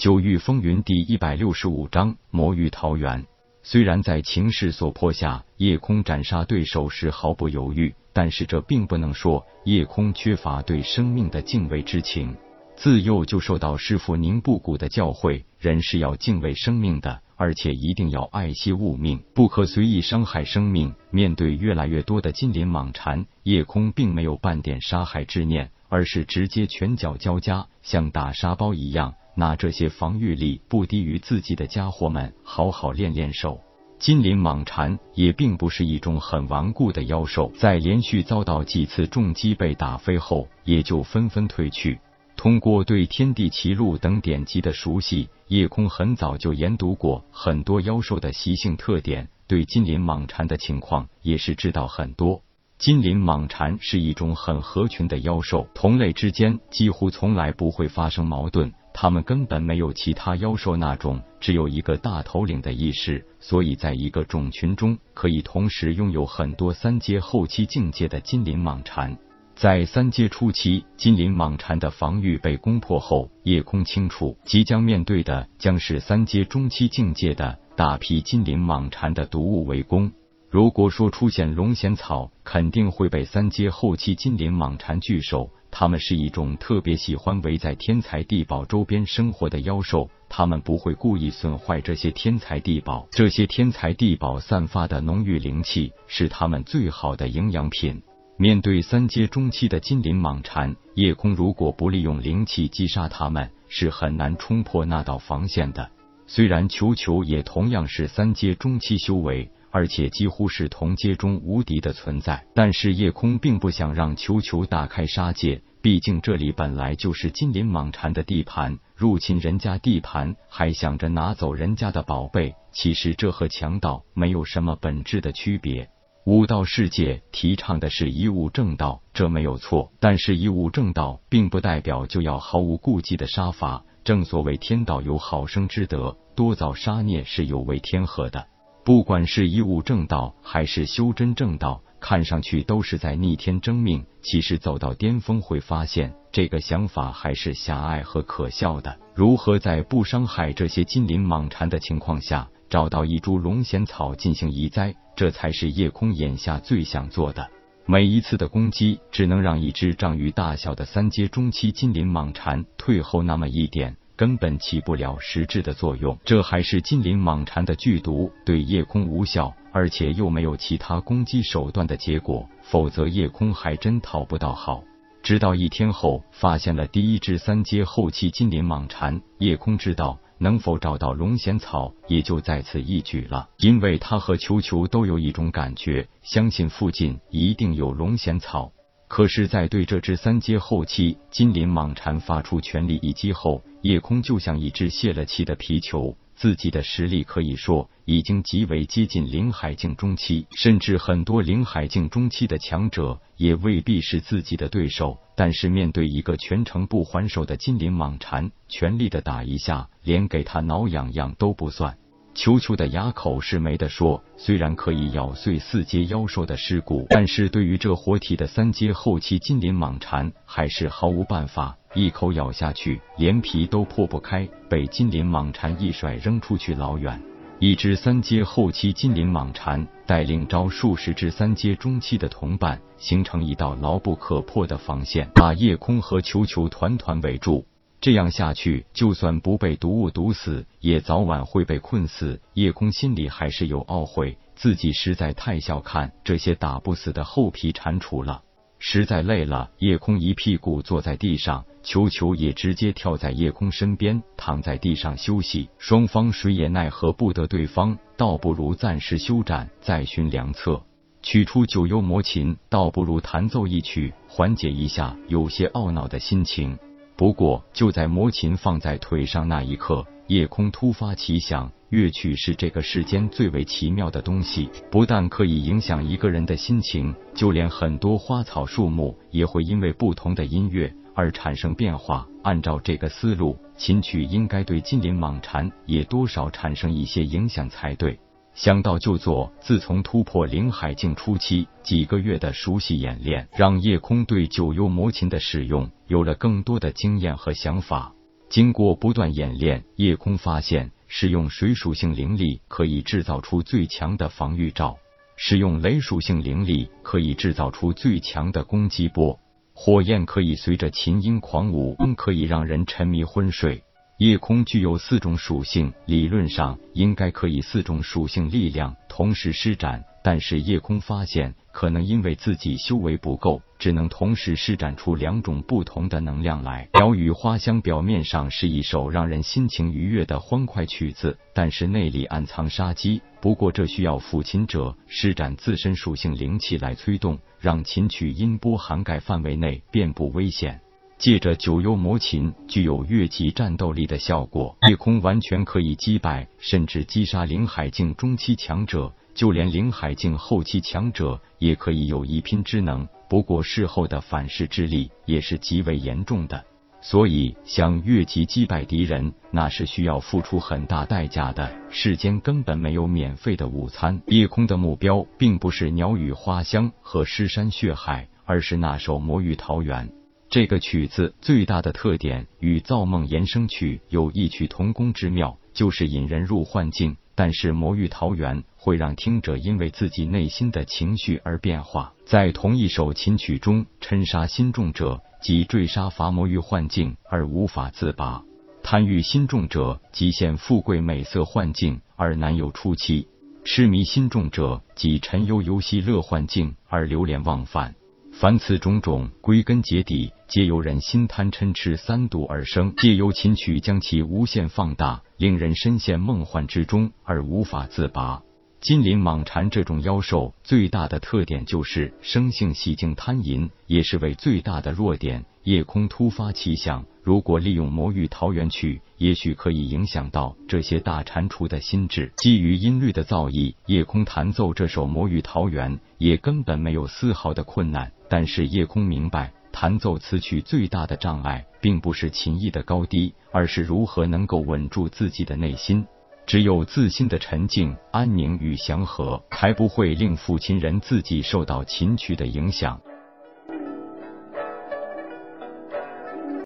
九域风云第一百六十五章魔域桃源。虽然在情势所迫下，夜空斩杀对手时毫不犹豫，但是这并不能说夜空缺乏对生命的敬畏之情。自幼就受到师傅宁布谷的教诲，人是要敬畏生命的，而且一定要爱惜物命，不可随意伤害生命。面对越来越多的金鳞蟒蝉，夜空并没有半点杀害之念，而是直接拳脚交加，像打沙包一样。拿这些防御力不低于自己的家伙们好好练练手。金鳞蟒蝉也并不是一种很顽固的妖兽，在连续遭到几次重击被打飞后，也就纷纷退去。通过对天地奇录等典籍的熟悉，夜空很早就研读过很多妖兽的习性特点，对金鳞蟒蝉的情况也是知道很多。金鳞蟒蝉是一种很合群的妖兽，同类之间几乎从来不会发生矛盾。他们根本没有其他妖兽那种只有一个大头领的意识，所以在一个种群中可以同时拥有很多三阶后期境界的金鳞蟒蝉。在三阶初期，金鳞蟒蝉的防御被攻破后，夜空清楚即将面对的将是三阶中期境界的大批金鳞蟒蝉的毒物围攻。如果说出现龙涎草，肯定会被三阶后期金鳞蟒蝉拒守。它们是一种特别喜欢围在天才地宝周边生活的妖兽，它们不会故意损坏这些天才地宝。这些天才地宝散发的浓郁灵气是它们最好的营养品。面对三阶中期的金鳞蟒蝉，夜空如果不利用灵气击杀它们，是很难冲破那道防线的。虽然球球也同样是三阶中期修为。而且几乎是同阶中无敌的存在，但是夜空并不想让球球大开杀戒，毕竟这里本来就是金鳞蟒蝉的地盘，入侵人家地盘还想着拿走人家的宝贝，其实这和强盗没有什么本质的区别。武道世界提倡的是以武正道，这没有错，但是以武正道并不代表就要毫无顾忌的杀伐。正所谓天道有好生之德，多造杀孽是有违天和的。不管是以武正道还是修真正道，看上去都是在逆天争命。其实走到巅峰，会发现这个想法还是狭隘和可笑的。如何在不伤害这些金鳞蟒蝉的情况下，找到一株龙涎草进行移栽，这才是夜空眼下最想做的。每一次的攻击，只能让一只丈鱼大小的三阶中期金鳞蟒蝉退后那么一点。根本起不了实质的作用，这还是金鳞蟒蝉的剧毒，对夜空无效，而且又没有其他攻击手段的结果，否则夜空还真讨不到好。直到一天后，发现了第一只三阶后期金鳞蟒蝉，夜空知道能否找到龙涎草也就在此一举了，因为他和球球都有一种感觉，相信附近一定有龙涎草。可是，在对这只三阶后期金鳞蟒蝉发出全力一击后，夜空就像一只泄了气的皮球。自己的实力可以说已经极为接近灵海境中期，甚至很多灵海境中期的强者也未必是自己的对手。但是，面对一个全程不还手的金鳞蟒蝉，全力的打一下，连给他挠痒痒都不算。球球的牙口是没得说，虽然可以咬碎四阶妖兽的尸骨，但是对于这活体的三阶后期金鳞蟒蝉，还是毫无办法。一口咬下去，连皮都破不开，被金鳞蟒蝉一甩扔出去老远。一只三阶后期金鳞蟒蝉带领着数十只三阶中期的同伴，形成一道牢不可破的防线，把夜空和球球团团围住。这样下去，就算不被毒物毒死，也早晚会被困死。夜空心里还是有懊悔，自己实在太小看这些打不死的厚皮蟾蜍了。实在累了，夜空一屁股坐在地上，球球也直接跳在夜空身边，躺在地上休息。双方谁也奈何不得对方，倒不如暂时休战，再寻良策。取出九幽魔琴，倒不如弹奏一曲，缓解一下有些懊恼的心情。不过，就在魔琴放在腿上那一刻，夜空突发奇想：乐曲是这个世间最为奇妙的东西，不但可以影响一个人的心情，就连很多花草树木也会因为不同的音乐而产生变化。按照这个思路，琴曲应该对金鳞蟒蝉也多少产生一些影响才对。想到就做。自从突破灵海境初期，几个月的熟悉演练，让夜空对九幽魔琴的使用有了更多的经验和想法。经过不断演练，叶空发现，使用水属性灵力可以制造出最强的防御罩，使用雷属性灵力可以制造出最强的攻击波。火焰可以随着琴音狂舞，可以让人沉迷昏睡。夜空具有四种属性，理论上应该可以四种属性力量同时施展，但是夜空发现，可能因为自己修为不够，只能同时施展出两种不同的能量来。鸟语花香表面上是一首让人心情愉悦的欢快曲子，但是内里暗藏杀机。不过这需要抚琴者施展自身属性灵气来催动，让琴曲音波涵盖范围内遍布危险。借着九幽魔琴具有越级战斗力的效果，夜空完全可以击败甚至击杀灵海境中期强者，就连灵海境后期强者也可以有一拼之能。不过事后的反噬之力也是极为严重的，所以想越级击败敌人，那是需要付出很大代价的。世间根本没有免费的午餐。夜空的目标并不是鸟语花香和尸山血海，而是那首魔域桃源。这个曲子最大的特点与造梦延声曲有异曲同工之妙，就是引人入幻境。但是魔域桃源会让听者因为自己内心的情绪而变化，在同一首琴曲中，嗔杀心重者即坠杀伐魔域幻境而无法自拔；贪欲心重者即陷富贵美色幻境而难有出期；痴迷心重者即沉幽游戏乐幻境而流连忘返。凡此种种，归根结底，皆由人心贪嗔痴三毒而生。借由琴曲将其无限放大，令人深陷梦幻之中而无法自拔。金鳞蟒蝉这种妖兽最大的特点就是生性喜静贪淫，也是为最大的弱点。夜空突发奇想，如果利用魔域桃源曲，也许可以影响到这些大蟾蜍的心智。基于音律的造诣，夜空弹奏这首魔域桃源也根本没有丝毫的困难。但是叶空明白，弹奏此曲最大的障碍，并不是琴艺的高低，而是如何能够稳住自己的内心。只有自信的沉静、安宁与祥和，才不会令抚琴人自己受到琴曲的影响。